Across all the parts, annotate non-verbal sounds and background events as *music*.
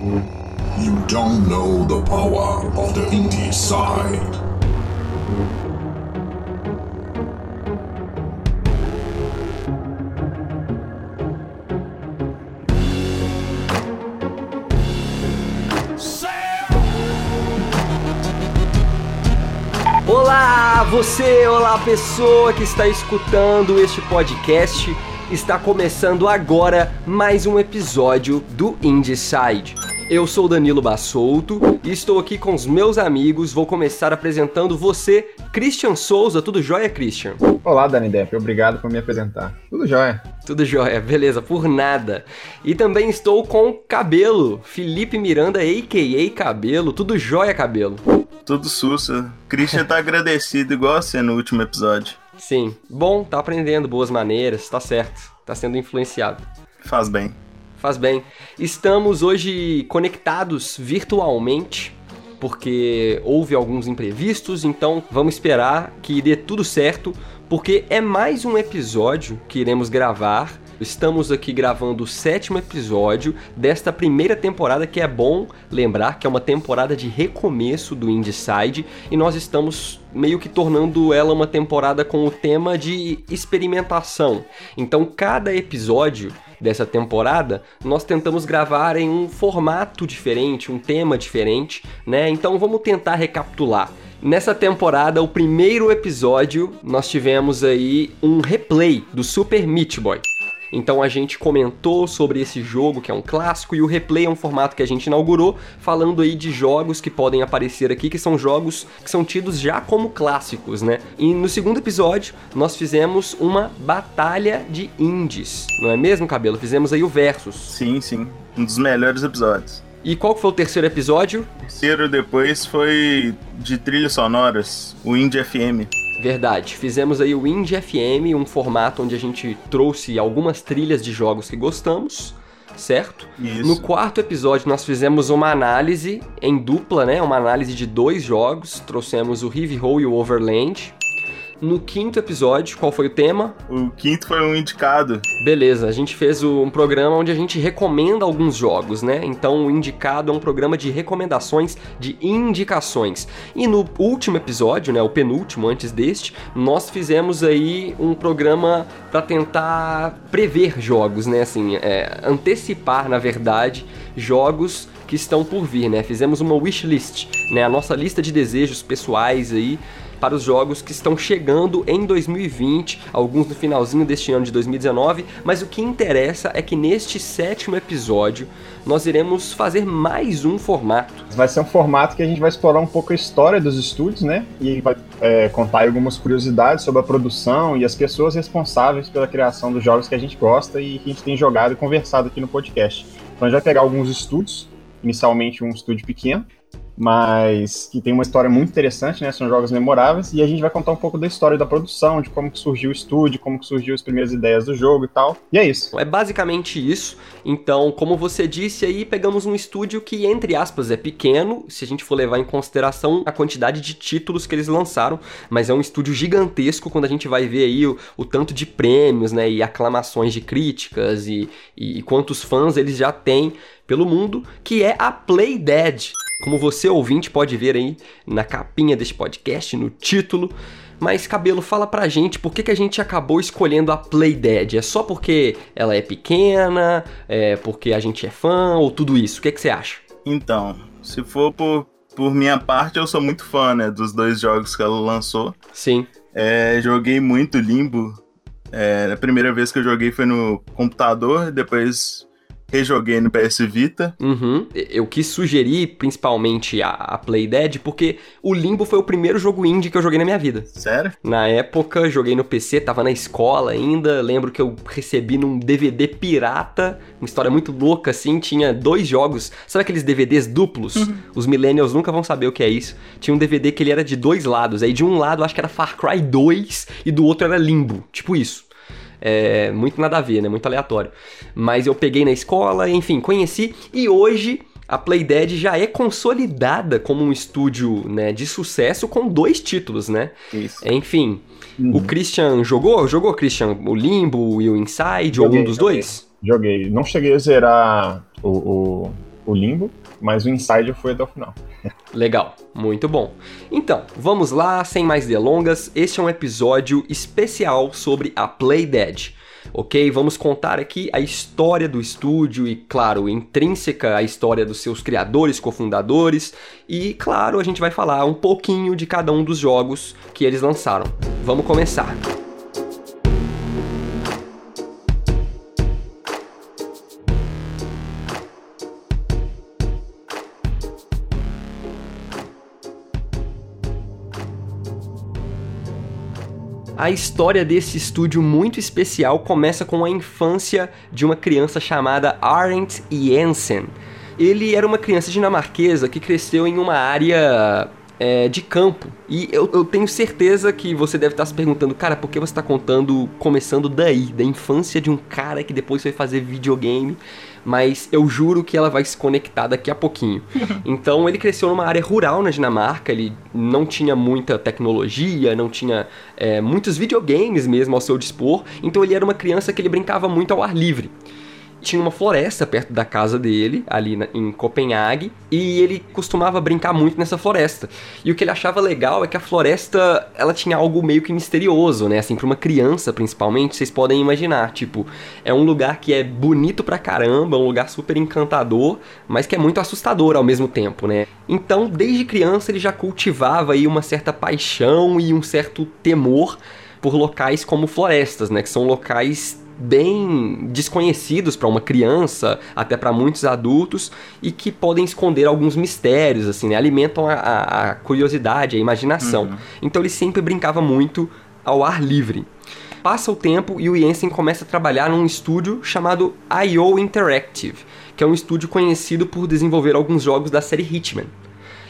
You don't know the power of the indie side. Olá, você, olá pessoa que está escutando este podcast. Está começando agora mais um episódio do Indieside. Eu sou Danilo Bassolto e estou aqui com os meus amigos. Vou começar apresentando você, Christian Souza. Tudo jóia, Christian? Olá, Dani Depp. Obrigado por me apresentar. Tudo jóia. Tudo jóia, beleza, por nada. E também estou com Cabelo, Felipe Miranda, a.k.a. Cabelo. Tudo jóia, Cabelo? Tudo sussa. Christian tá agradecido igual você no último episódio. Sim. Bom, tá aprendendo boas maneiras, tá certo. Tá sendo influenciado. Faz bem. Faz bem. Estamos hoje conectados virtualmente, porque houve alguns imprevistos, então vamos esperar que dê tudo certo, porque é mais um episódio que iremos gravar. Estamos aqui gravando o sétimo episódio desta primeira temporada, que é bom lembrar que é uma temporada de recomeço do Indieside, e nós estamos meio que tornando ela uma temporada com o tema de experimentação. Então, cada episódio dessa temporada, nós tentamos gravar em um formato diferente, um tema diferente, né? Então vamos tentar recapitular. Nessa temporada, o primeiro episódio, nós tivemos aí um replay do Super Meat Boy. Então a gente comentou sobre esse jogo que é um clássico e o replay é um formato que a gente inaugurou, falando aí de jogos que podem aparecer aqui, que são jogos que são tidos já como clássicos, né? E no segundo episódio nós fizemos uma batalha de indies, não é mesmo, Cabelo? Fizemos aí o Versus. Sim, sim. Um dos melhores episódios. E qual foi o terceiro episódio? O terceiro depois foi de trilhas sonoras, o Indie FM. Verdade, fizemos aí o Indie FM, um formato onde a gente trouxe algumas trilhas de jogos que gostamos, certo? Isso. No quarto episódio nós fizemos uma análise em dupla, né? Uma análise de dois jogos, trouxemos o Heavy Hole e o Overland. No quinto episódio, qual foi o tema? O quinto foi um indicado. Beleza, a gente fez um programa onde a gente recomenda alguns jogos, né? Então o indicado é um programa de recomendações, de indicações. E no último episódio, né, o penúltimo antes deste, nós fizemos aí um programa para tentar prever jogos, né? Assim, é, antecipar, na verdade, jogos que estão por vir, né? Fizemos uma wishlist, né? A nossa lista de desejos pessoais aí para os jogos que estão chegando em 2020, alguns no finalzinho deste ano de 2019, mas o que interessa é que neste sétimo episódio nós iremos fazer mais um formato. Vai ser um formato que a gente vai explorar um pouco a história dos estúdios, né? E vai é, contar algumas curiosidades sobre a produção e as pessoas responsáveis pela criação dos jogos que a gente gosta e que a gente tem jogado e conversado aqui no podcast. Então a gente vai pegar alguns estúdios, inicialmente um estúdio pequeno, mas que tem uma história muito interessante, né? São jogos memoráveis e a gente vai contar um pouco da história da produção, de como que surgiu o estúdio, como que surgiu as primeiras ideias do jogo e tal. E é isso. É basicamente isso. Então, como você disse aí, pegamos um estúdio que, entre aspas, é pequeno, se a gente for levar em consideração a quantidade de títulos que eles lançaram, mas é um estúdio gigantesco quando a gente vai ver aí o, o tanto de prêmios, né, e aclamações de críticas e, e quantos fãs eles já têm pelo mundo, que é a Play Dead. Como você ouvinte pode ver aí na capinha deste podcast, no título. Mas, Cabelo, fala pra gente por que, que a gente acabou escolhendo a Play Dead. É só porque ela é pequena? É porque a gente é fã? Ou tudo isso? O que, que você acha? Então, se for por, por minha parte, eu sou muito fã, né, dos dois jogos que ela lançou. Sim. É, joguei muito Limbo. É, a primeira vez que eu joguei foi no computador, depois rejoguei no PS Vita. Uhum. Eu quis sugerir principalmente a, a Play Dead porque o Limbo foi o primeiro jogo indie que eu joguei na minha vida. Sério? Na época, joguei no PC, tava na escola ainda. Lembro que eu recebi num DVD pirata, uma história muito louca assim. Tinha dois jogos, sabe aqueles DVDs duplos? Os millennials nunca vão saber o que é isso. Tinha um DVD que ele era de dois lados. Aí de um lado, acho que era Far Cry 2 e do outro era Limbo. Tipo isso. É muito nada a ver, né? Muito aleatório. Mas eu peguei na escola, enfim, conheci e hoje a Playdead já é consolidada como um estúdio né, de sucesso com dois títulos, né? Isso. Enfim, o Christian jogou? Jogou, Christian? O Limbo e o Inside? ou Joguei, um dos joguei. dois? Joguei. Não cheguei a zerar o, o, o Limbo, mas o Inside fui até o final. Legal, muito bom. Então, vamos lá, sem mais delongas, este é um episódio especial sobre a Play Dead. Ok? Vamos contar aqui a história do estúdio e, claro, intrínseca a história dos seus criadores, cofundadores e, claro, a gente vai falar um pouquinho de cada um dos jogos que eles lançaram. Vamos começar. A história desse estúdio muito especial começa com a infância de uma criança chamada Arendt Jensen. Ele era uma criança dinamarquesa que cresceu em uma área é, de campo. E eu, eu, tenho certeza que você deve estar se perguntando, cara, por que você está contando, começando daí, da infância de um cara que depois foi fazer videogame mas eu juro que ela vai se conectar daqui a pouquinho. *laughs* então ele cresceu numa área rural na Dinamarca, ele não tinha muita tecnologia, não tinha é, muitos videogames mesmo ao seu dispor, então ele era uma criança que ele brincava muito ao ar livre tinha uma floresta perto da casa dele, ali na, em Copenhague, e ele costumava brincar muito nessa floresta. E o que ele achava legal é que a floresta, ela tinha algo meio que misterioso, né? Assim, para uma criança, principalmente, vocês podem imaginar, tipo, é um lugar que é bonito pra caramba, um lugar super encantador, mas que é muito assustador ao mesmo tempo, né? Então, desde criança ele já cultivava aí uma certa paixão e um certo temor por locais como florestas, né? Que são locais bem desconhecidos para uma criança, até para muitos adultos, e que podem esconder alguns mistérios, assim, né? alimentam a, a, curiosidade, a imaginação. Uhum. Então ele sempre brincava muito ao ar livre. Passa o tempo e o Jensen começa a trabalhar num estúdio chamado I.O. Interactive, que é um estúdio conhecido por desenvolver alguns jogos da série Hitman.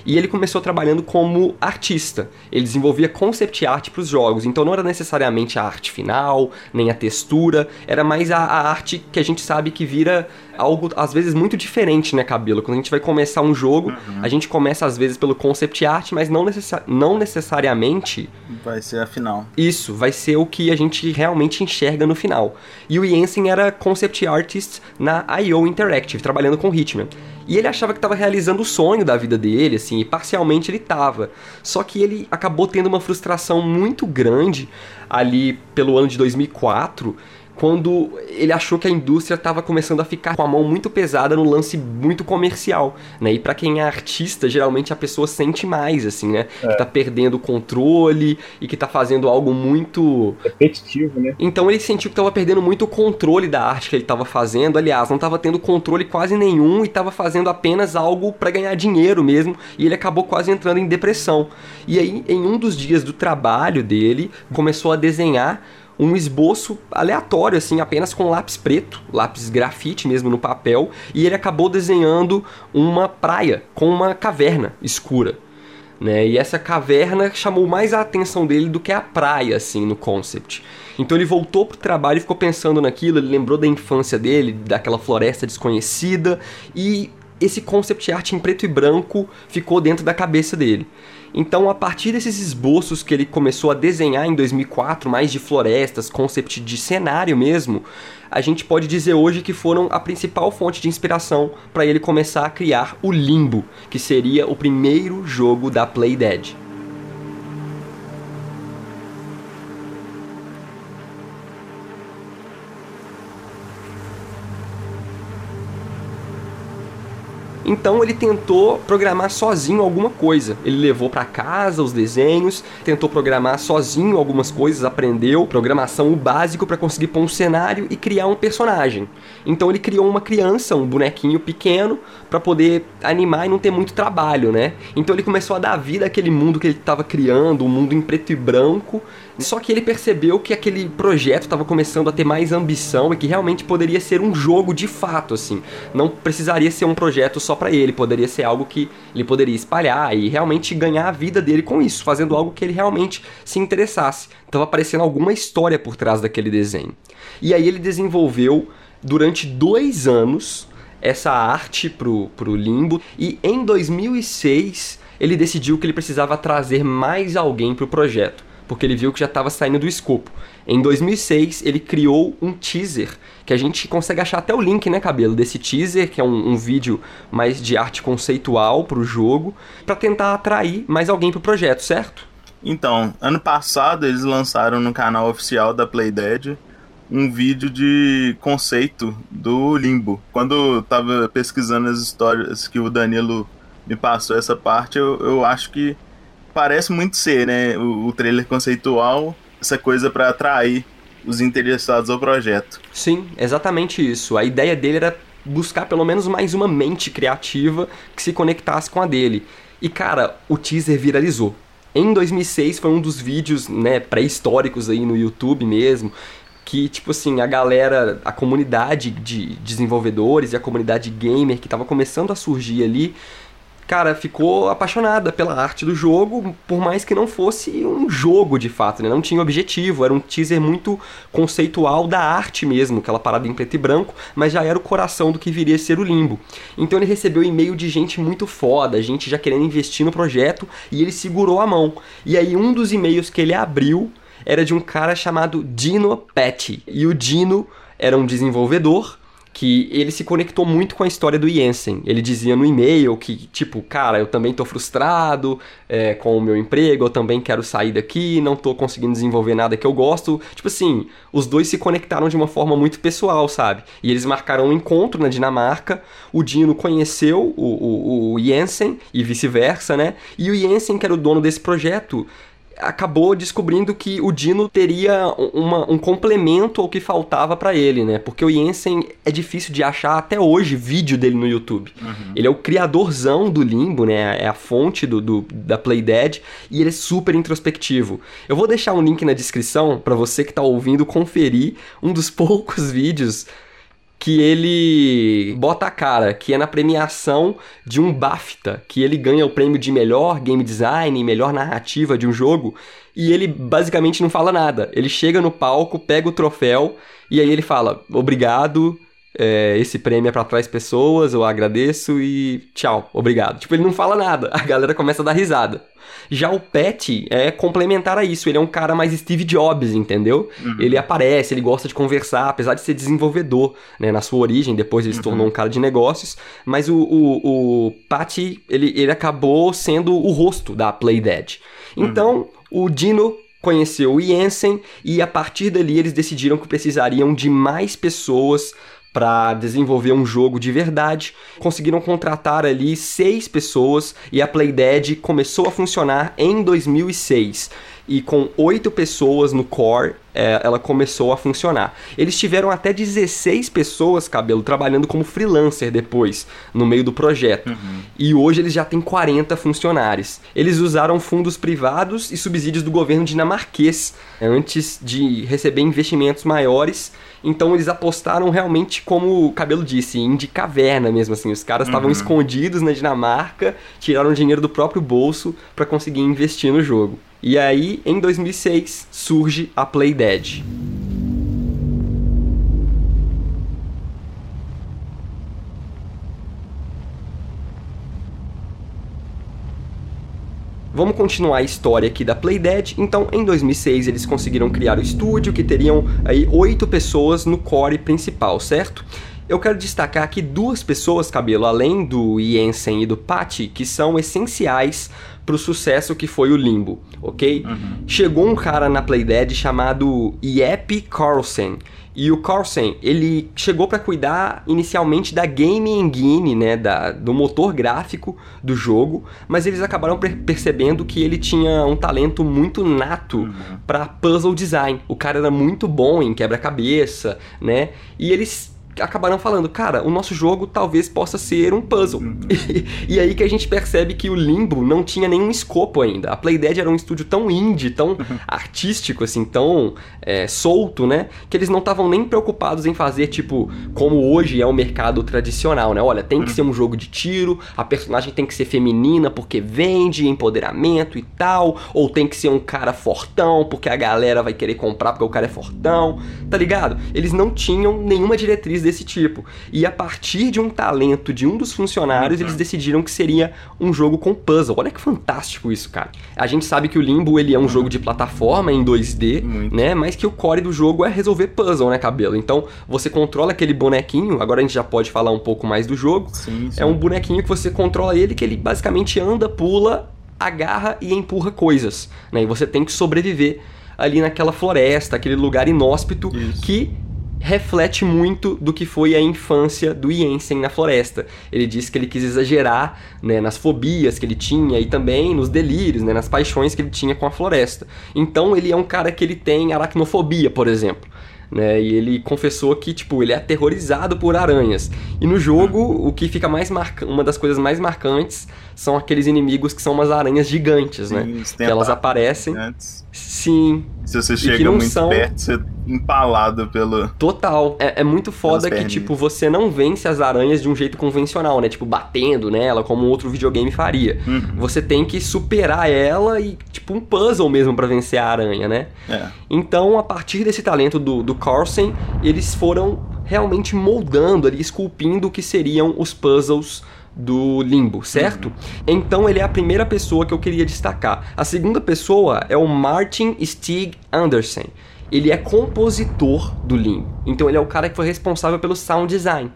E ele começou trabalhando como artista. Ele desenvolvia concept art para os jogos, então não era necessariamente a arte final, nem a textura, era mais a, a, arte que a gente sabe que vira algo às vezes muito diferente, né, Cabelo? Quando a gente vai começar um jogo, uhum. a gente começa às vezes pelo concept art, mas não, necessa não necessariamente. Vai ser a final. Isso, vai ser o que a gente realmente enxerga no final. E o Jensen era concept artist na IO Interactive, trabalhando com Hitman. E ele achava que estava realizando o sonho da vida dele, assim, e parcialmente ele estava. Só que ele acabou tendo uma frustração muito grande ali pelo ano de 2004 quando ele achou que a indústria estava começando a ficar com a mão muito pesada no lance muito comercial, né? E para quem é artista, geralmente a pessoa sente mais, assim, né? É. Que tá perdendo o controle e que tá fazendo algo muito repetitivo, né? Então ele sentiu que tava perdendo muito o controle da arte que ele tava fazendo, aliás, não tava tendo controle quase nenhum e tava fazendo apenas algo para ganhar dinheiro mesmo, e ele acabou quase entrando em depressão. E aí, em um dos dias do trabalho dele, começou a desenhar um esboço aleatório, assim, apenas com lápis preto, lápis grafite mesmo no papel, e ele acabou desenhando uma praia com uma caverna escura. Né? E essa caverna chamou mais a atenção dele do que a praia, assim, no concept. Então ele voltou pro trabalho e ficou pensando naquilo, ele lembrou da infância dele, daquela floresta desconhecida, e esse concept art em preto e branco ficou dentro da cabeça dele. Então, a partir desses esboços que ele começou a desenhar em 2004, mais de florestas, concept de cenário mesmo, a gente pode dizer hoje que foram a principal fonte de inspiração para ele começar a criar o Limbo, que seria o primeiro jogo da Play Então ele tentou programar sozinho alguma coisa. Ele levou para casa os desenhos, tentou programar sozinho algumas coisas, aprendeu programação o básico para conseguir pôr um cenário e criar um personagem. Então ele criou uma criança, um bonequinho pequeno, para poder animar e não ter muito trabalho, né? Então ele começou a dar vida àquele mundo que ele estava criando, um mundo em preto e branco. Só que ele percebeu que aquele projeto estava começando a ter mais ambição e que realmente poderia ser um jogo de fato, assim. Não precisaria ser um projeto só para ele, poderia ser algo que ele poderia espalhar e realmente ganhar a vida dele com isso, fazendo algo que ele realmente se interessasse. Estava aparecendo alguma história por trás daquele desenho. E aí ele desenvolveu durante dois anos essa arte pro, pro Limbo e em 2006 ele decidiu que ele precisava trazer mais alguém pro projeto porque ele viu que já estava saindo do escopo. Em 2006, ele criou um teaser, que a gente consegue achar até o link, né, Cabelo, desse teaser, que é um, um vídeo mais de arte conceitual para o jogo, para tentar atrair mais alguém para o projeto, certo? Então, ano passado eles lançaram no canal oficial da Playdead um vídeo de conceito do Limbo. Quando eu tava pesquisando as histórias que o Danilo me passou essa parte, eu, eu acho que parece muito ser, né? O, o trailer conceitual, essa coisa para atrair os interessados ao projeto. Sim, exatamente isso. A ideia dele era buscar pelo menos mais uma mente criativa que se conectasse com a dele. E cara, o teaser viralizou. Em 2006 foi um dos vídeos, né, pré-históricos aí no YouTube mesmo, que tipo assim, a galera, a comunidade de desenvolvedores e a comunidade gamer que estava começando a surgir ali, cara, ficou apaixonada pela arte do jogo, por mais que não fosse um jogo de fato, né? Não tinha objetivo, era um teaser muito conceitual da arte mesmo, aquela parada em preto e branco, mas já era o coração do que viria a ser o Limbo. Então ele recebeu e-mail de gente muito foda, gente já querendo investir no projeto, e ele segurou a mão. E aí um dos e-mails que ele abriu era de um cara chamado Dino Petty. E o Dino era um desenvolvedor que ele se conectou muito com a história do Jensen. Ele dizia no e-mail que, tipo, cara, eu também tô frustrado é, com o meu emprego, eu também quero sair daqui, não tô conseguindo desenvolver nada que eu gosto. Tipo assim, os dois se conectaram de uma forma muito pessoal, sabe? E eles marcaram um encontro na Dinamarca, o Dino conheceu o, o, o Jensen e vice-versa, né? E o Jensen, que era o dono desse projeto, acabou descobrindo que o Dino teria uma, um complemento ao que faltava para ele, né? Porque o Jensen é difícil de achar até hoje vídeo dele no YouTube. Uhum. Ele é o criadorzão do Limbo, né? É a fonte do, do, da Playdead e ele é super introspectivo. Eu vou deixar um link na descrição para você que tá ouvindo conferir um dos *laughs* poucos vídeos que ele bota a cara, que é na premiação de um BAFTA, que ele ganha o prêmio de melhor game design, melhor narrativa de um jogo, e ele basicamente não fala nada. Ele chega no palco, pega o troféu e aí ele fala: "Obrigado, é, esse prêmio é pra trás pessoas, eu agradeço e tchau, obrigado. Tipo, ele não fala nada, *laughs* a galera começa a dar risada. Já o Pet é complementar a isso, ele é um cara mais Steve Jobs, entendeu? Uhum. Ele aparece, ele gosta de conversar, apesar de ser desenvolvedor, né, na sua origem, depois ele se tornou uhum. um cara de negócios, mas o, o, o Pat, ele, ele acabou sendo o rosto da Playdead. Então, uhum. o Dino conheceu o Jensen e a partir dali eles decidiram que precisariam de mais pessoas para desenvolver um jogo de verdade. Conseguiram contratar ali seis pessoas e a Playdead começou a funcionar em 2006 e com oito pessoas no core, é, ela começou a funcionar. Eles tiveram até 16 pessoas, cabelo, trabalhando como freelancer depois, no meio do projeto. Uhum. E hoje eles já têm 40 funcionários. Eles usaram fundos privados e subsídios do governo dinamarquês antes de receber investimentos maiores. Então eles apostaram realmente, como o cabelo disse, em de caverna mesmo assim. Os caras estavam uhum. escondidos na Dinamarca, tiraram dinheiro do próprio bolso para conseguir investir no jogo. E aí, em 2006, surge a Play Dead. Vamos continuar a história aqui da Playdead. Então, em 2006, eles conseguiram criar o estúdio, que teriam aí oito pessoas no core principal, certo? Eu quero destacar aqui duas pessoas, Cabelo, além do Jensen e do Patty, que são essenciais pro sucesso que foi o Limbo, ok? Uhum. Chegou um cara na Playdead chamado Yep Carlsen. E o Carlsen, ele chegou para cuidar inicialmente da game engine, né, da, do motor gráfico do jogo, mas eles acabaram percebendo que ele tinha um talento muito nato uhum. para puzzle design. O cara era muito bom em quebra-cabeça, né? E eles acabaram falando, cara, o nosso jogo talvez possa ser um puzzle. Uhum. *laughs* E, e, aí que a gente percebe que o Limbo não tinha nenhum escopo ainda. A Playdead era um estúdio tão indie, tão uhum. *laughs* artístico, assim, tão é, solto, né? Que eles não estavam nem preocupados em fazer, tipo, como hoje é o mercado tradicional, né? Olha, tem que uhum. ser um jogo de tiro, a personagem tem que ser feminina porque vende empoderamento e tal, ou tem que ser um cara fortão porque a galera vai querer comprar porque o cara é fortão, tá ligado? Eles não tinham nenhuma diretriz desse tipo. E a partir de um talento de um dos funcionários, eles decidiram que seria um jogo com puzzle. Olha que fantástico isso, cara. A gente sabe que o Limbo ele é um jogo de plataforma em 2D, Muito. né? Mas que o core do jogo é resolver puzzle, né, cabelo? Então, você controla aquele bonequinho, agora a gente já pode falar um pouco mais do jogo. Sim, sim. É um bonequinho que você controla ele, que ele basicamente anda, pula, agarra e empurra coisas, né? E você tem que sobreviver ali naquela floresta, aquele lugar inóspito Isso. que reflete muito do que foi a infância do Jensen na floresta. Ele disse que ele quis exagerar né, nas fobias que ele tinha e também nos delírios, né, nas paixões que ele tinha com a floresta. Então ele é um cara que ele tem aracnofobia, por exemplo. Né, e ele confessou que, tipo, ele é aterrorizado por aranhas. E no jogo, o que fica mais uma das coisas mais marcantes são aqueles inimigos que são umas aranhas gigantes, né? Sim, os Que elas aparecem. gigantes. Sim, Se você chega muito são- perto, você é empalado pelo. Total. É, é muito foda que, tipo, você não vence as aranhas de um jeito convencional, né? Tipo, batendo nela, como outro videogame faria. Uhum. Você tem que superar ela e, tipo, um puzzle mesmo pra vencer a aranha, né? É. Então, a partir desse talento do, do Carlsen, eles foram realmente moldando ali, esculpindo o que seriam os puzzles do Limbo, certo? Então ele é a primeira pessoa que eu queria destacar. A segunda pessoa é o Martin Stig Andersen. Ele é compositor do Limbo. Então ele é o cara que foi responsável pelo sound design.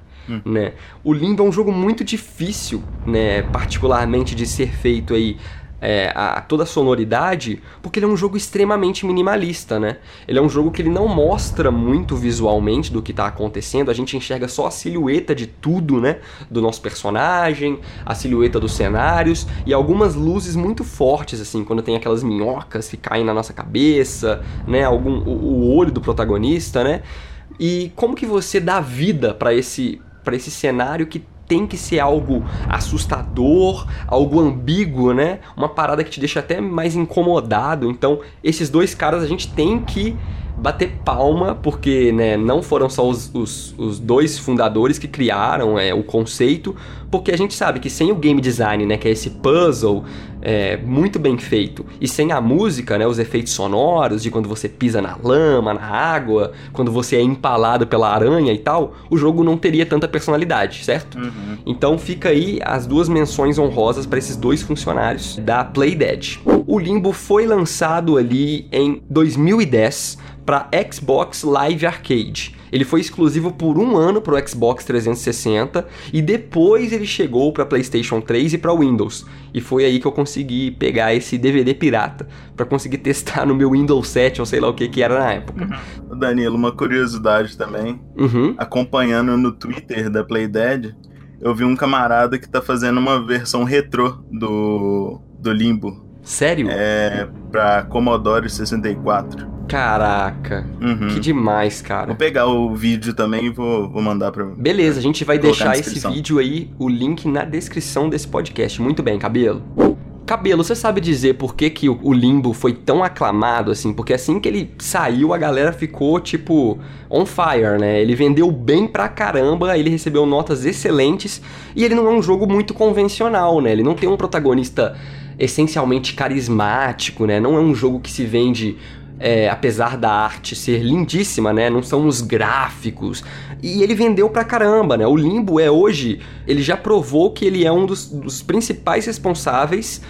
Né? O Limbo é um jogo muito difícil, né? particularmente de ser feito aí é, a, toda a sonoridade, porque ele é um jogo extremamente minimalista, né? Ele é um jogo que ele não mostra muito visualmente do que tá acontecendo, a gente enxerga só a silhueta de tudo, né? Do nosso personagem, a silhueta dos cenários e algumas luzes muito fortes, assim, quando tem aquelas minhocas que caem na nossa cabeça, né? Algum, o, o olho do protagonista, né? E como que você dá vida para esse, pra esse cenário que tem que ser algo assustador, algo ambíguo, né? Uma parada que te deixa até mais incomodado. Então, esses dois caras a gente tem que bater palma, porque né, não foram só os, os, os dois fundadores que criaram é, o conceito, porque a gente sabe que sem o game design, né, que é esse puzzle é, muito bem feito, e sem a música, né, os efeitos sonoros de quando você pisa na lama, na água, quando você é empalado pela aranha e tal, o jogo não teria tanta personalidade, certo? Uhum. Então fica aí as duas menções honrosas para esses dois funcionários da Playdead. O Limbo foi lançado ali em 2010 para Xbox Live Arcade. Ele foi exclusivo por um ano para o Xbox 360 e depois ele chegou para PlayStation 3 e para Windows. E foi aí que eu consegui pegar esse DVD pirata para conseguir *laughs* testar no meu Windows 7 ou sei lá o que que era na época. Danilo, uma curiosidade também. Uhum. Acompanhando no Twitter da Playdead, eu vi um camarada que tá fazendo uma versão retrô do, do Limbo. Sério? É pra Commodore 64. Caraca. Uhum. Que demais, cara. Vou pegar o vídeo também e vou, vou mandar pra Beleza, a gente vai deixar esse vídeo aí, o link na descrição desse podcast. Muito bem, Cabelo. Cabelo, você sabe dizer por que, que o Limbo foi tão aclamado assim? Porque assim que ele saiu, a galera ficou, tipo, on fire, né? Ele vendeu bem pra caramba, ele recebeu notas excelentes e ele não é um jogo muito convencional, né? Ele não tem um protagonista essencialmente carismático, né? Não é um jogo que se vende é, apesar da arte ser lindíssima, né? Não são os gráficos. E ele vendeu pra caramba, né? O Limbo é hoje, ele já provou que ele é um dos, dos principais responsáveis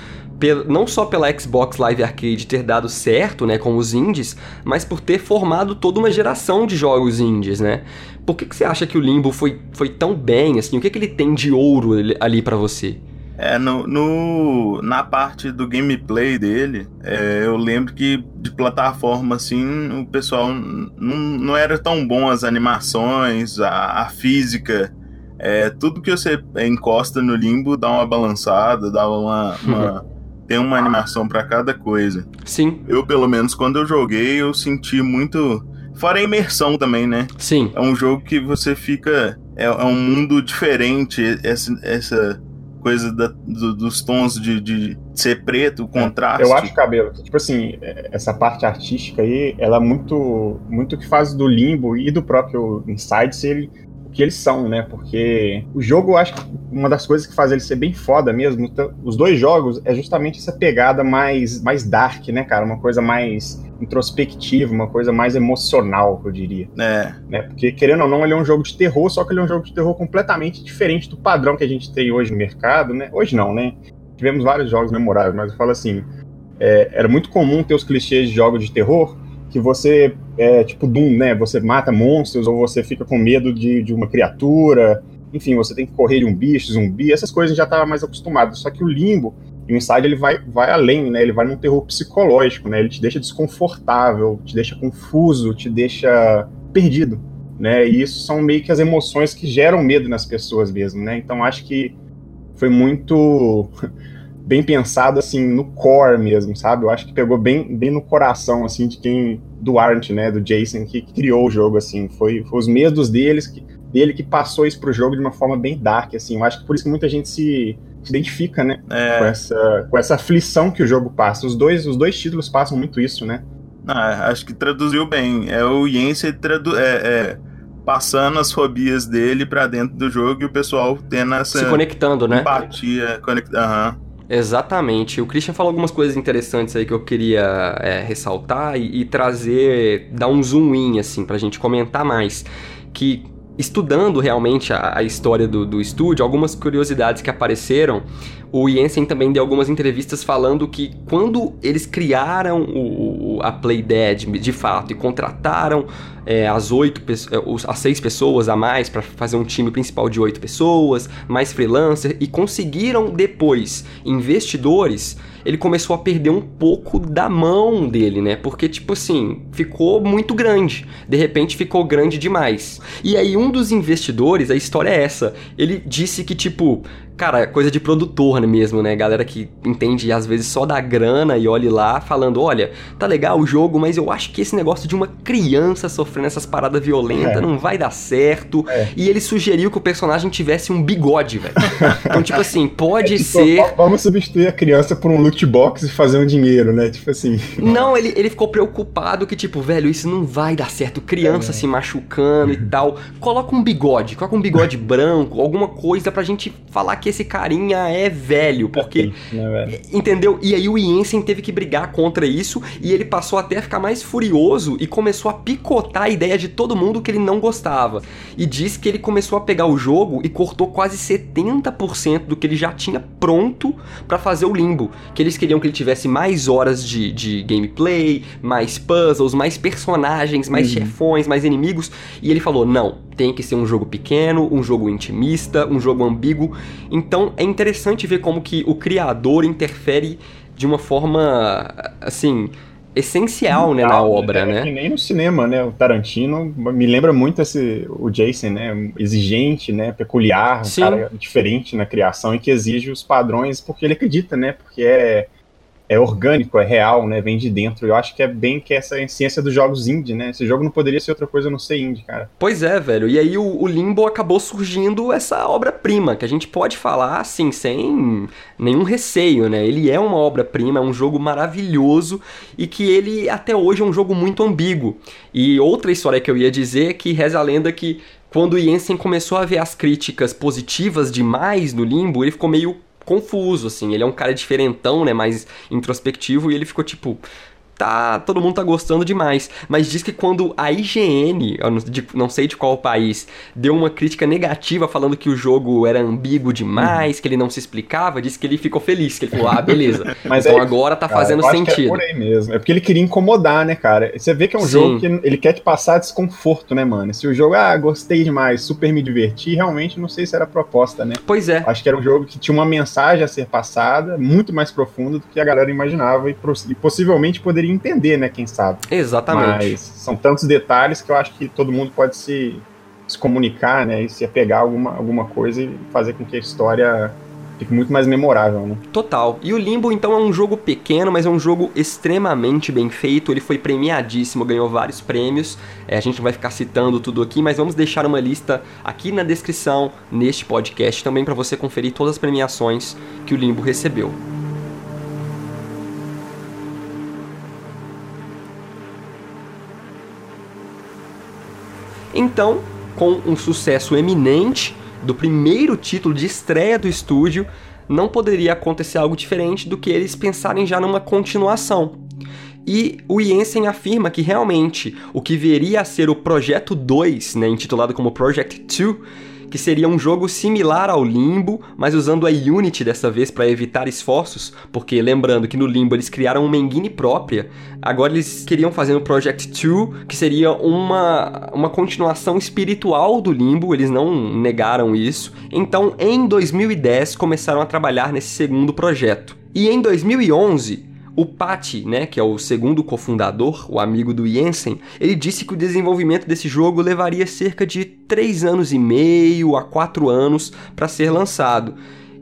não só pela Xbox Live Arcade ter dado certo, né, com os indies, mas por ter formado toda uma geração de jogos indies, né? Por que, que você acha que o Limbo foi, foi tão bem, assim? O que, que ele tem de ouro ali- pra você? É, no, no- na parte do gameplay dele, é, eu lembro que de plataforma, assim, o pessoal não, não era tão bom as animações, a, a física. É, tudo que você encosta no limbo dá uma balançada, dá uma. uma- *laughs* tem uma animação pra cada coisa. Sim, Eu, pelo menos, quando eu joguei, eu senti muito. Fora a imersão também, né? sim. É um jogo que você fica. É, é um mundo diferente. Essa, essa coisa da- do- dos tons de, de ser preto, o contraste. Eu acho, Cabelo, tipo assim, é, essa parte artística aí, ela é muito, muito que faz do Limbo e do próprio Inside ser que eles são, né? Porque o jogo, eu acho que uma das coisas que faz ele ser bem foda mesmo, os dois jogos, é justamente essa pegada mais, mais dark, né, cara? Uma coisa mais introspectiva, uma coisa mais emocional, eu diria. É. Né? Porque, querendo ou não, ele é um jogo de terror, só que ele é um jogo de terror completamente diferente do padrão que a gente tem hoje no mercado, né? Hoje não, né? Tivemos vários jogos memoráveis, mas eu falo assim, é, era muito comum ter os clichês de jogos de terror que você é tipo Doom, né? Você mata monstros ou você fica com medo de, de uma criatura. Enfim, você tem que correr de um bicho, zumbi, essas coisas já estava mais acostumado. Só que o Limbo, o Inside, ele vai, vai além, né? Ele vai num terror psicológico, né? Ele te deixa desconfortável, te deixa confuso, te deixa perdido, né? E isso são meio que as emoções que geram medo nas pessoas mesmo, né? Então acho que foi muito bem pensado assim no core mesmo, sabe? Eu acho que pegou bem, bem no coração assim de quem do Art, né, do Jason que, criou o jogo assim. Foi, foi os medos deles que, dele que passou isso pro jogo de uma forma bem dark assim. Eu acho que por isso que muita gente se, se identifica, né, é. com essa com essa aflição que o jogo passa. Os dois os dois títulos passam muito isso, né? Ah, acho que traduziu bem. É o Yense tradu é, é, passando as fobias dele para dentro do jogo e o pessoal tendo essa se conectando, né? Empatia, conect... Uhum. Exatamente. O Christian falou algumas coisas interessantes aí que eu queria é, ressaltar e, e, trazer, dar um zoom in, assim, pra gente comentar mais. Que estudando realmente a, a história do, do estúdio, algumas curiosidades que apareceram, o Jensen também deu algumas entrevistas falando que quando eles criaram o, a Playdead de fato e contrataram é, as oito é, as seis pessoas a mais para fazer um time principal de oito pessoas, mais freelancer e conseguiram depois investidores, ele começou a perder um pouco da mão dele, né? Porque tipo assim, ficou muito grande. De repente ficou grande demais. E aí um dos investidores, a história é essa, ele disse que tipo, cara, coisa de produtor né, mesmo, né? Galera que entende às vezes só da grana e olhe lá falando, olha, tá legal o jogo, mas eu acho que esse negócio de uma criança sofrendo essas paradas violentas é. não vai dar certo. É. E ele sugeriu que o personagem tivesse um bigode, velho. *laughs* Então, tipo assim, pode é, tipo, ser. Vamos substituir a criança por um loot box e fazer um dinheiro, né? Tipo assim. Não, ele, ele ficou preocupado que, tipo, velho, isso não vai dar certo. Criança é. se machucando e *laughs* tal. Coloca um bigode, coloca um bigode *laughs* branco, alguma coisa pra gente falar que esse carinha é velho, porque. É entendeu? E aí o Jensen teve que brigar contra isso e ele passou até a ficar mais furioso e começou a picotar a ideia de todo mundo que ele não gostava. E disse que ele começou a pegar o jogo e cortou quase 70% do que ele já tinha pronto para fazer o limbo. Que eles queriam que ele tivesse mais horas de, de gameplay, mais puzzles, mais personagens, mais uhum. chefões, mais inimigos. E ele falou: não, tem que ser um jogo pequeno, um jogo intimista, um jogo ambíguo. Então é interessante ver como que o criador interfere de uma forma assim essencial né, na obra, é, né? Que nem no cinema, né? O Tarantino me lembra muito esse o Jason, né? Exigente, né? Peculiar, um cara diferente na criação e que exige os padrões porque ele acredita, né? Porque é é orgânico, é real, né? Vem de dentro. Eu acho que é bem que essa essência dos jogos indie, né? Esse jogo não poderia ser outra coisa não ser indie, cara. Pois é, velho. E aí o, o Limbo acabou surgindo essa obra-prima, que a gente pode falar, assim, sem nenhum receio, né? Ele é uma obra-prima, é um jogo maravilhoso e que ele até hoje é um jogo muito ambíguo. E outra história que eu ia dizer é que reza a lenda que quando o Jensen começou a ver as críticas positivas demais no Limbo, ele ficou meio confuso, assim. Ele é um cara diferentão, né? Mais introspectivo e ele ficou tipo, tá, todo mundo tá gostando demais. Mas diz que quando a IGN, não, de, não, sei de qual país, deu uma crítica negativa falando que o jogo era ambíguo demais, uhum. que ele não se explicava, disse que ele ficou feliz, que ele falou, ah, *laughs* beleza. Mas então é, agora tá cara, fazendo sentido. é por aí mesmo. É porque ele queria incomodar, né, cara? Você vê que é um Sim. jogo que ele quer te passar desconforto, né, mano? Se o jogo, ah, gostei demais, super me diverti, realmente não sei se era a proposta, né? Pois é. Acho que era um jogo que tinha uma mensagem a ser passada, muito mais profunda do que a galera imaginava e, e possivelmente poderia entender, né? Quem sabe. Exatamente. Mas são tantos detalhes que eu acho que todo mundo pode se, se comunicar, né? E se apegar a alguma, alguma coisa e fazer com que a história fique muito mais memorável, né? Total. E o Limbo, então, é um jogo pequeno, mas é um jogo extremamente bem feito. Ele foi premiadíssimo, ganhou vários prêmios. É, a gente não vai ficar citando tudo aqui, mas vamos deixar uma lista aqui na descrição, neste podcast, também para você conferir todas as premiações que o Limbo recebeu. Então, com um sucesso eminente do primeiro título de estreia do estúdio, não poderia acontecer algo diferente do que eles pensarem já numa continuação. E o Jensen afirma que realmente o que viria a ser o Projeto 2, né, intitulado como Project 2, que seria um jogo similar ao Limbo, mas usando a Unity dessa vez para evitar esforços, porque lembrando que no Limbo eles criaram uma engine própria, agora eles queriam fazer no Project 2, que seria uma, uma continuação espiritual do Limbo, eles não negaram isso. Então, em 2010 começaram a trabalhar nesse segundo projeto. E em 2011, o Patti, né, que é o segundo cofundador, o amigo do Jensen, ele disse que o desenvolvimento desse jogo levaria cerca de 3 anos e meio a 4 anos para ser lançado.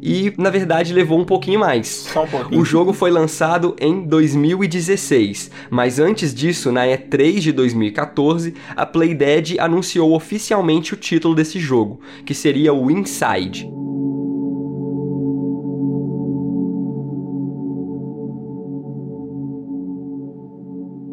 E, na verdade, levou um pouquinho mais. Só um pouquinho. O jogo foi lançado em 2016, mas antes disso, na E3 de 2014, a Playdead anunciou oficialmente o título desse jogo, que seria o Inside.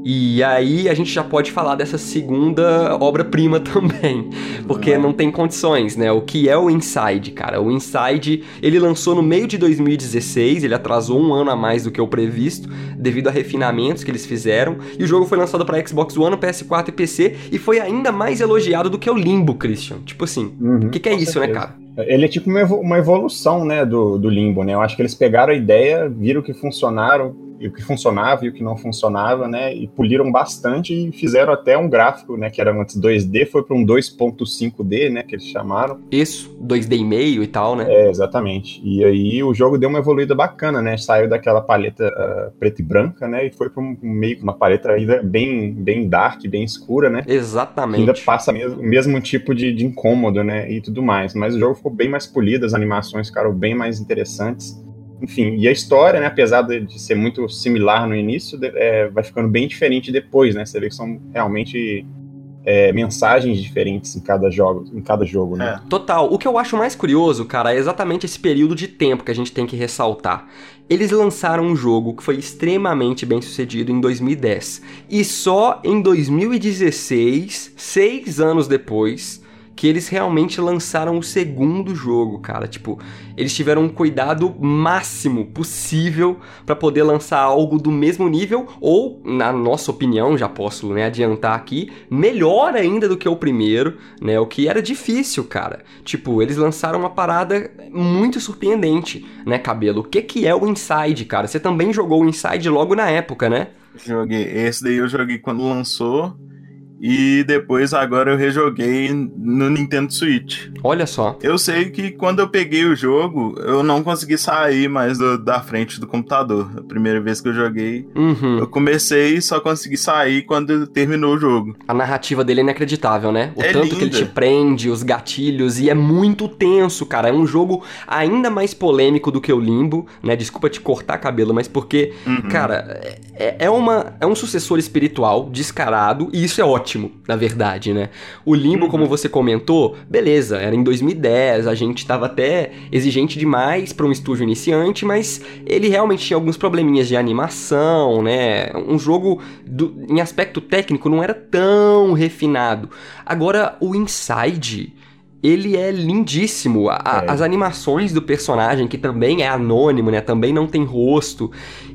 E aí a gente já pode falar dessa segunda obra-prima *laughs* também, porque não tem condições, né? O que é o Inside, cara? O Inside, ele lançou no meio de 2016, ele atrasou um ano a mais do que o previsto, devido a refinamentos que eles fizeram, e o jogo foi lançado para Xbox One, PS4 e PC, e foi ainda mais elogiado do que o Limbo, Christian. Tipo assim, o Uhum, que, que é isso, né, certeza. cara? Ele é tipo uma evo- uma evolução, né, do, do Limbo, né? Eu acho que eles pegaram a ideia, viram que funcionaram, o que funcionava e o que não funcionava, né? E poliram bastante e fizeram até um gráfico, né? Que era antes 2D, foi para um 2.5D, né? Que eles chamaram. Isso, 2D e meio e tal, né? É, exatamente. E aí o jogo deu uma evoluída bacana, né? Saiu daquela paleta ah, preta e branca, né? E foi para um meio uma paleta ainda bem, bem dark, bem escura, né? Que ainda Exatamente. passa mesmo, o mesmo tipo de, de incômodo, né? E tudo mais. Mas o jogo ficou bem mais polido, as animações ficaram bem mais interessantes. Enfim, e a história, né? Apesar de, ser muito similar no início, é, vai ficando bem diferente depois, né? Você vê que são realmente é, mensagens diferentes em cada jogo, em cada jogo, né? Total. O que eu acho mais curioso, cara, é exatamente esse período de tempo que a gente tem que ressaltar. Eles lançaram um jogo que foi extremamente bem sucedido em 2010. E só em 2016, seis anos depois, que eles realmente lançaram o segundo jogo, cara. Tipo, eles tiveram um cuidado máximo possível para poder lançar algo do mesmo nível, ou, na nossa opinião, já posso né, adiantar aqui, melhor ainda do que o primeiro, né? O que era difícil, cara. Tipo, eles lançaram uma parada muito surpreendente, né, Cabelo? O que, que é o Inside, cara? Você também jogou o Inside logo na época, né? Joguei. Esse daí eu joguei quando lançou. E depois agora eu rejoguei no Nintendo Switch. Olha só. Eu sei que quando eu peguei o jogo, eu não consegui sair mais do- da frente do computador. A primeira vez que eu joguei, Uhum. eu comecei e só consegui sair quando terminou o jogo. A narrativa dele é inacreditável, né? O É tanto que ele linda. te prende, os gatilhos, e é muito tenso, cara. É um jogo ainda mais polêmico do que o Limbo, né? Desculpa te cortar cabelo, mas porque, Uhum. cara, é, é, uma, é um sucessor espiritual descarado, e isso é ótimo, na verdade, né? O Limbo, Uhum. como você comentou, beleza, era em 2010, a gente tava até exigente demais para um estúdio iniciante, mas ele realmente tinha alguns probleminhas de animação, né? Um jogo do- em aspecto técnico não era tão refinado. Agora, o Inside. Ele é lindíssimo. A- É. As animações do personagem, que também é anônimo, né? Também não tem rosto.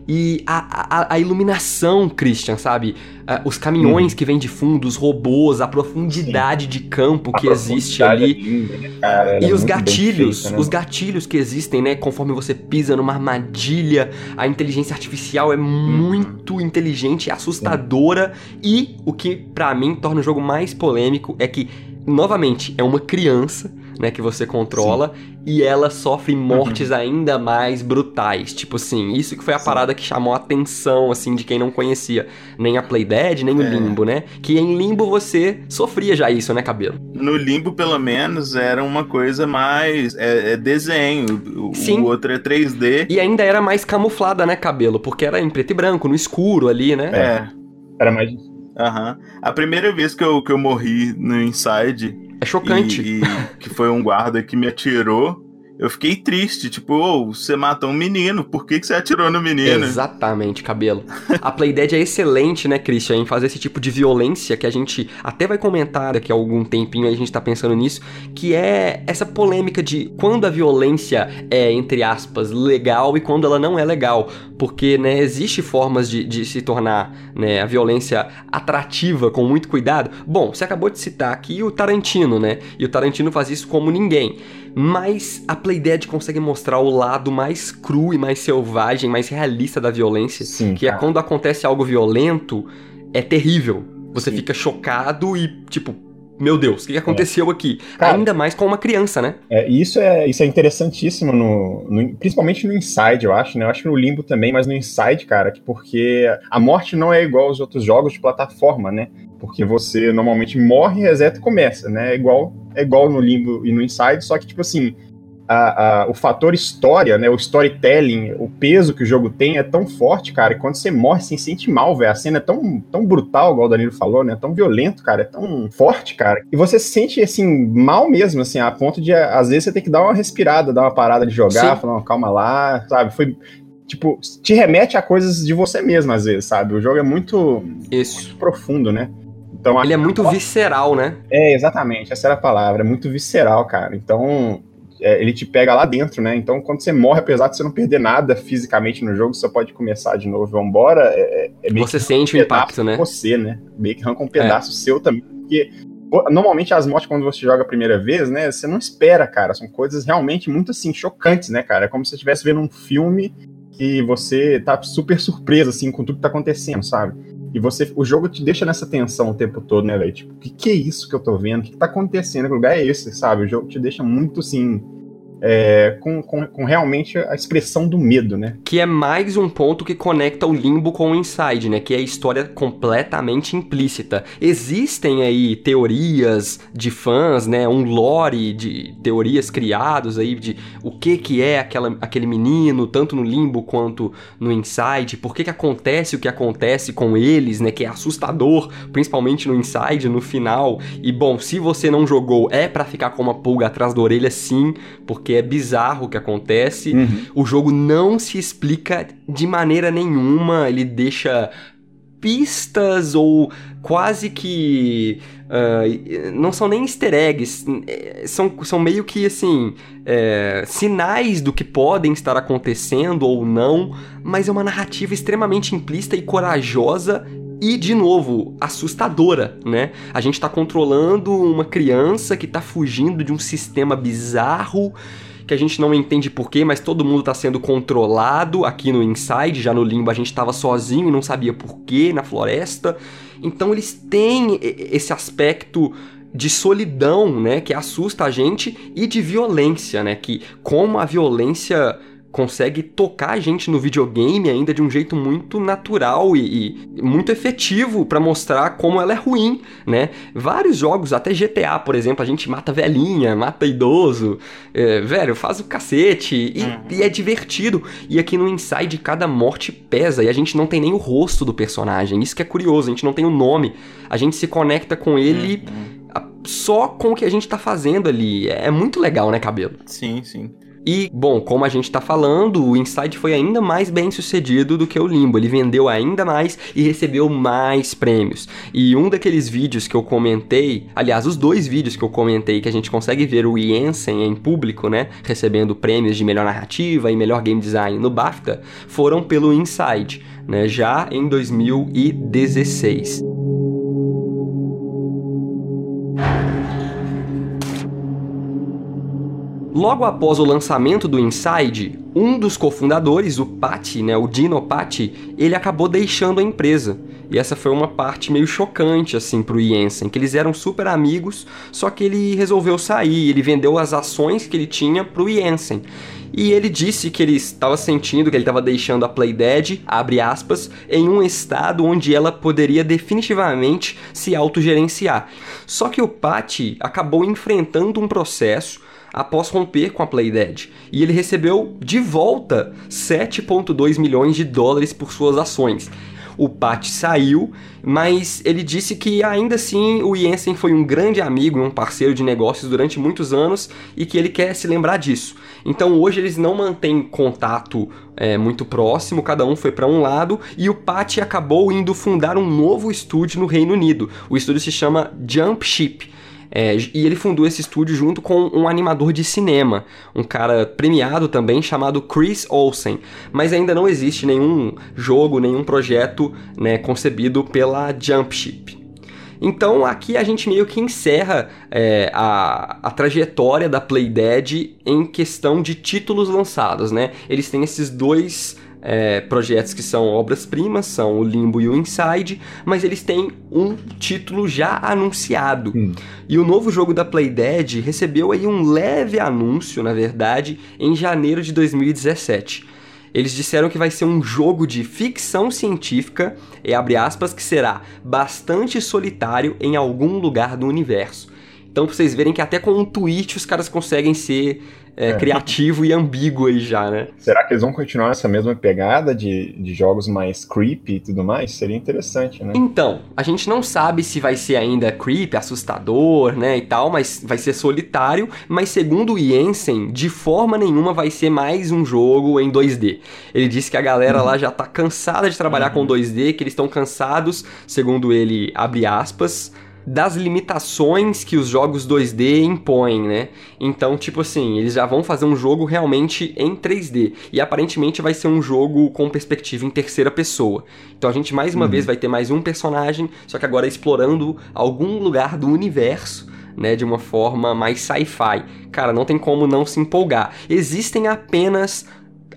E a, a- a iluminação, Christian, sabe? Ah, Os caminhões que vêm de fundo, os robôs, a profundidade de campo A que existe ali. é linda, né, cara? É E os gatilhos, feita, né? os gatilhos que existem, né? Conforme você pisa numa armadilha, a inteligência artificial é muito inteligente, é assustadora. E o que pra mim torna o jogo mais polêmico é que, novamente, é uma criança. Né, que você controla e ela sofre mortes ainda mais brutais. Tipo assim, isso que foi a Sim. parada que chamou a atenção, assim, de quem não conhecia nem a Playdead, nem o É. Limbo, né? Que em Limbo você sofria já isso, né, cabelo? No Limbo, pelo menos, era uma coisa mais. É, é desenho. O, Sim. o outro é 3D. E ainda era mais camuflada, né, cabelo? Porque era em preto e branco, no escuro ali, né? É. Era mais Aham. A primeira vez que eu, que eu morri no Inside É chocante. E, e que foi um guarda que me atirou. Eu fiquei triste. Tipo, oh, você matou um menino, por que, que você atirou no menino? Exatamente, cabelo. A Playdead é excelente, né, Christian, em fazer esse tipo de violência que a gente até vai comentar daqui a algum tempinho, a gente tá pensando nisso, que é essa polêmica de quando a violência é, entre aspas, legal e quando ela não é legal. Porque, né, existe formas de, de se tornar né, a violência atrativa com muito cuidado. Bom, você acabou de citar aqui o Tarantino, né? E o Tarantino faz isso como ninguém. Mas a Playdead consegue mostrar o lado mais cru e mais selvagem, mais realista da violência. Sim, que é cara. quando acontece algo violento, é terrível. Você Sim. fica chocado e, tipo, meu Deus, o que que aconteceu aqui? Cara- Ainda mais com uma criança, né? É, isso é, isso é interessantíssimo, no, no- principalmente no Inside, eu acho, né? Eu acho que no Limbo também, mas no Inside, cara, que porque a morte não é igual aos outros jogos de plataforma, né? Porque você normalmente morre, reseta e começa, né? É igual, é igual no Limbo e no Inside, só que, tipo assim, a- a- o fator história, né? O storytelling, o peso que o jogo tem é tão forte, cara, que quando você morre, você se sente mal, velho. A cena é tão, tão brutal, igual o Danilo falou, né? Tão violento, cara, é tão forte, cara. E você se sente, assim, mal mesmo, assim, a ponto de, às vezes, você ter que dar uma respirada, dar uma parada de jogar, Sim. falar, "Não, calma lá, sabe? Foi. Tipo, te remete a coisas de você mesmo, às vezes, sabe? O jogo é muito Isso. profundo, né? Então, Ele é muito visceral, né? é, exatamente, essa era a palavra, é muito visceral, cara. Então, é, ele te pega lá dentro, né? Então, quando você morre, apesar de você não perder nada fisicamente no jogo, você pode começar de novo, vambora, é, é meio Você que sente o um pedaço impacto, né? você, né? Meio que arranca um pedaço seu também, porque normalmente as mortes quando você joga a primeira vez, né, você não espera, cara, são coisas realmente muito assim chocantes, né, cara? É como se você estivesse vendo um filme que você tá super surpreso assim com tudo que tá acontecendo, sabe? E você, o jogo te deixa nessa tensão o tempo todo, né, velho? Tipo, o que, que é isso que eu tô vendo? O que, que tá acontecendo? Que lugar é esse, sabe? O jogo te deixa muito assim. É, com, com, com realmente a expressão do medo, né? Que é mais um ponto que conecta o limbo com o inside, né? Que é a história completamente implícita. Existem aí teorias de fãs, né? Um lore de teorias criados aí de o que que é aquela, aquele menino, tanto no limbo quanto no inside, por que que acontece o que acontece com eles, né? Que é assustador, principalmente no inside, no final. E bom, se você não jogou, é pra ficar com uma pulga atrás da orelha sim, porque é bizarro o que acontece. O jogo não se explica de maneira nenhuma, ele deixa pistas ou quase que. ah, não são nem easter eggs, eh, são, são meio que assim. eh, sinais do que podem estar acontecendo ou não, mas é uma narrativa extremamente implícita e corajosa. E, de novo, assustadora, né? A gente tá controlando uma criança que tá fugindo de um sistema bizarro que a gente não entende porquê, mas todo mundo tá sendo controlado aqui no Inside, já no Limbo a gente tava sozinho e não sabia porquê na floresta. Então eles têm esse aspecto de solidão, né, que assusta a gente e de violência, né, que como a violência consegue tocar a gente no videogame ainda de um jeito muito natural e, e muito efetivo pra mostrar como ela é ruim, né? Vários jogos, até GTA, por exemplo, a gente mata velhinha, mata idoso, é, velho, faz o cacete e, e é divertido. E aqui no Inside cada morte pesa e a gente não tem nem o rosto do personagem. Isso que é curioso, a gente não tem o nome. A gente se conecta com ele a- só com o que a gente tá fazendo ali. É muito legal, né, cabelo? Sim, sim. E, bom, como a gente tá falando, o Inside foi ainda mais bem sucedido do que o Limbo. Ele vendeu ainda mais e recebeu mais prêmios. E um daqueles vídeos que eu comentei, aliás, os dois vídeos que eu comentei, que a gente consegue ver o Jensen em público, né? Recebendo prêmios de melhor narrativa e melhor game design no BAFTA, foram pelo Inside, né? Já em 2016. Logo após o lançamento do Inside, um dos cofundadores, o Patti, né, o Dino Patti, ele acabou deixando a empresa. E essa foi uma parte meio chocante assim pro Jensen, que eles eram super amigos, só que ele resolveu sair, ele vendeu as ações que ele tinha pro Jensen. E ele disse que ele estava sentindo que ele estava deixando a Playdead, abre aspas, em um estado onde ela poderia definitivamente se autogerenciar. Só que o Patti acabou enfrentando um processo após romper com a Playdead, e ele recebeu de volta 7.2 milhões de dólares por suas ações. o Pat saiu, mas ele disse que ainda assim o Jensen foi um grande amigo e um parceiro de negócios durante muitos anos e que ele quer se lembrar disso. Então hoje eles não mantêm contato é, muito próximo, cada um foi para um lado e o Pat acabou indo fundar um novo estúdio no Reino Unido. O estúdio se chama Jump Ship. É, e ele fundou esse estúdio junto com um animador de cinema, um cara premiado também chamado Chris Olsen. Mas ainda não existe nenhum jogo, nenhum projeto né, concebido pela Jumpship. Então aqui a gente meio que encerra é, a, a trajetória da Playdead em questão de títulos lançados, né? Eles têm esses dois é, projetos que são obras-primas, são o Limbo e o Inside, mas eles têm um título já anunciado. Hum. E o novo jogo da Playdead recebeu aí um leve anúncio, na verdade, em janeiro de 2017. Eles disseram que vai ser um jogo de ficção científica, e abre aspas, que será bastante solitário em algum lugar do universo. Então, pra vocês verem que até com um tweet os caras conseguem ser é, é. criativo e ambíguo aí já, né? Será que eles vão continuar essa mesma pegada de, de jogos mais creepy e tudo mais? Seria interessante, né? Então, a gente não sabe se vai ser ainda creepy, assustador, né, e tal, mas vai ser solitário, mas segundo o Jensen, de forma nenhuma vai ser mais um jogo em 2D. Ele disse que a galera uhum. lá já tá cansada de trabalhar uhum. com 2D, que eles estão cansados, segundo ele, abre aspas, das limitações que os jogos 2D impõem, né? Então, tipo assim, eles já vão fazer um jogo realmente em 3D. E aparentemente vai ser um jogo com perspectiva em terceira pessoa. Então a gente mais uma uhum. vez vai ter mais um personagem, só que agora explorando algum lugar do universo. Né, de uma forma mais sci-fi. Cara, não tem como não se empolgar. Existem apenas,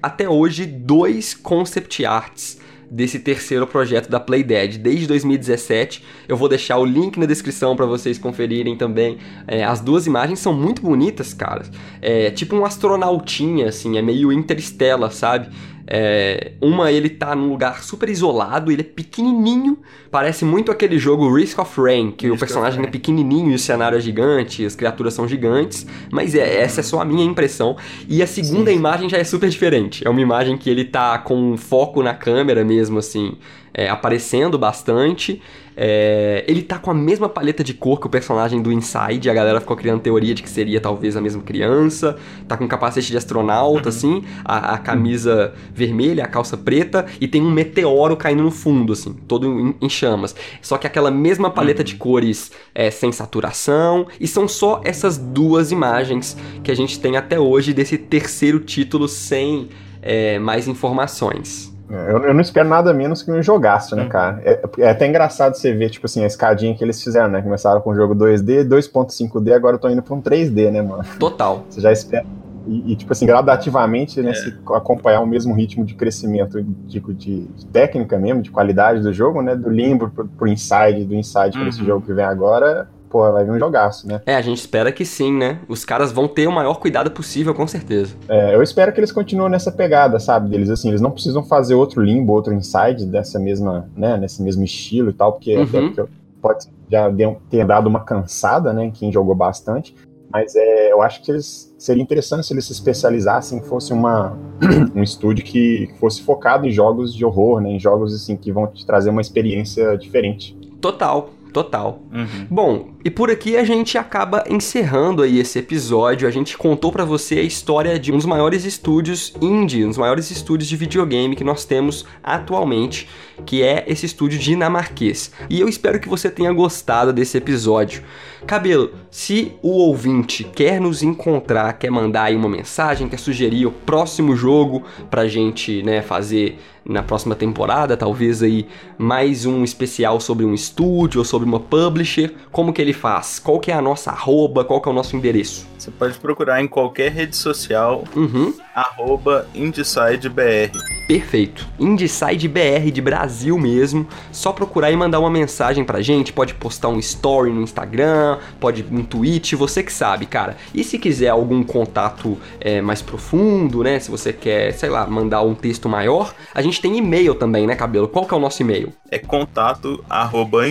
até hoje, dois concept arts desse terceiro projeto da Playdead desde 2017. Eu vou deixar o link na descrição para vocês conferirem também. É, as duas imagens são muito bonitas, cara. É tipo um astronautinha, assim, é meio interestela, sabe? É, uma ele tá num lugar super isolado, ele é pequenininho, parece muito aquele jogo Risk of Rain, que Risk o personagem é pequenininho e o cenário é gigante, as criaturas são gigantes, mas é, essa é só a minha impressão. E a segunda Sim. imagem já é super diferente, é uma imagem que ele tá com um foco na câmera mesmo, assim, é, aparecendo bastante. É, ele tá com a mesma paleta de cor que o personagem do Inside, a galera ficou criando teoria de que seria talvez a mesma criança. Tá com capacete de astronauta, uhum. assim, a, a, camisa vermelha, a calça preta, e tem um meteoro caindo no fundo, assim, todo em, em chamas. Só que aquela mesma paleta uhum. de cores é, sem saturação, e são só essas duas imagens que a gente tem até hoje desse terceiro título sem é, mais informações. É, eu, eu, não espero nada menos que um jogaço, né, uhum. cara? É, é, até engraçado você ver, tipo assim, a escadinha que eles fizeram, né? Começaram com o jogo 2D, 2.5D, agora eu tô indo pra um 3D, né, mano? Total. Você já espera. E, e tipo assim, gradativamente, né, é. se acompanhar o mesmo ritmo de crescimento de, de, de, técnica mesmo, de qualidade do jogo, né? Do Limbo pro, pro Inside, do Inside uhum. pra esse uhum. jogo que vem agora, pô, vai vir um jogaço, né? É, a gente espera que sim, né? Os caras vão ter o maior cuidado possível, com certeza. É, eu espero que eles continuem nessa pegada, sabe? Deles, assim, eles não precisam fazer outro limbo, outro inside dessa mesma, né, nesse mesmo estilo e tal, porque, uhum. porque pode já ter dado uma cansada, né, quem jogou bastante. Mas é, eu acho que eles, seria interessante se eles se especializassem, fosse uma, *clears throat* um estúdio que fosse focado em jogos de horror, né, em jogos assim que vão te trazer uma experiência diferente. Total, total. Uhum. Bom, e por aqui a gente acaba encerrando aí esse episódio. A gente contou para você a história de um dos maiores estúdios indie, um dos maiores estúdios de videogame que nós temos atualmente, que é esse estúdio dinamarquês. E eu espero que você tenha gostado desse episódio. Cabelo, se o ouvinte quer nos encontrar, quer mandar aí uma mensagem, quer sugerir o próximo jogo pra gente, né, fazer na próxima temporada, talvez aí mais um especial sobre um estúdio ou sobre uma publisher, como que ele faz? Qual que é a nossa arroba? Qual que é o nosso endereço? Você pode procurar em qualquer rede social, uhum. arroba IndeSideBR. Perfeito. IndeSideBR de Brasil mesmo. Só procurar e mandar uma mensagem pra gente. Pode postar um story no Instagram, pode um tweet, você que sabe, cara. E se quiser algum contato é, mais profundo, né? Se você quer, sei lá, mandar um texto maior, a gente tem e-mail também, né, Cabelo? Qual que é o nosso e-mail? É contato arroba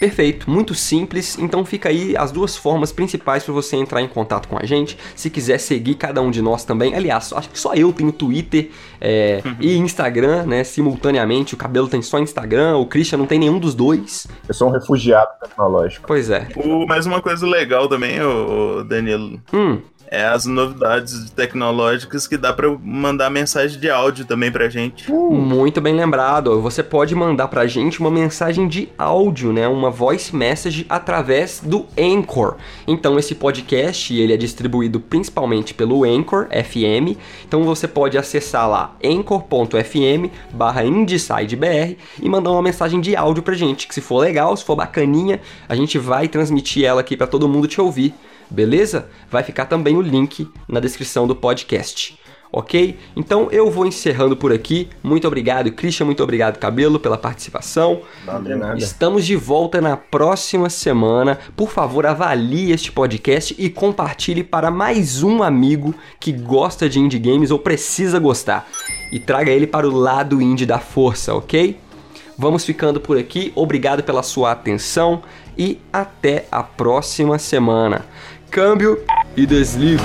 Perfeito, muito simples. Então fica aí as duas formas principais para você entrar em contato com a gente. Se quiser seguir cada um de nós também. Aliás, acho que só eu tenho Twitter é, uhum. e Instagram, né? Simultaneamente. O cabelo tem só Instagram, o Christian não tem nenhum dos dois. Eu sou um refugiado tecnológico. Pois é. O, mais uma coisa legal também, o Danilo. Hum é as novidades tecnológicas que dá para mandar mensagem de áudio também pra gente. Uh. Muito bem lembrado. Você pode mandar pra gente uma mensagem de áudio, né? Uma voice message através do Anchor. Então esse podcast, ele é distribuído principalmente pelo Anchor FM. Então você pode acessar lá anchor.fm barra IndiesideBR e mandar uma mensagem de áudio pra gente, que se for legal, se for bacaninha, a gente vai transmitir ela aqui para todo mundo te ouvir beleza? Vai ficar também o link na descrição do podcast. Ok? Então eu vou encerrando por aqui. Muito obrigado, Christian. Muito obrigado, Cabelo, pela participação. Não, Estamos de volta na próxima semana. Por favor, avalie este podcast e compartilhe para mais um amigo que gosta de indie games ou precisa gostar. E traga ele para o lado indie da força, ok? Vamos ficando por aqui. Obrigado pela sua atenção e até a próxima semana câmbio e desligo.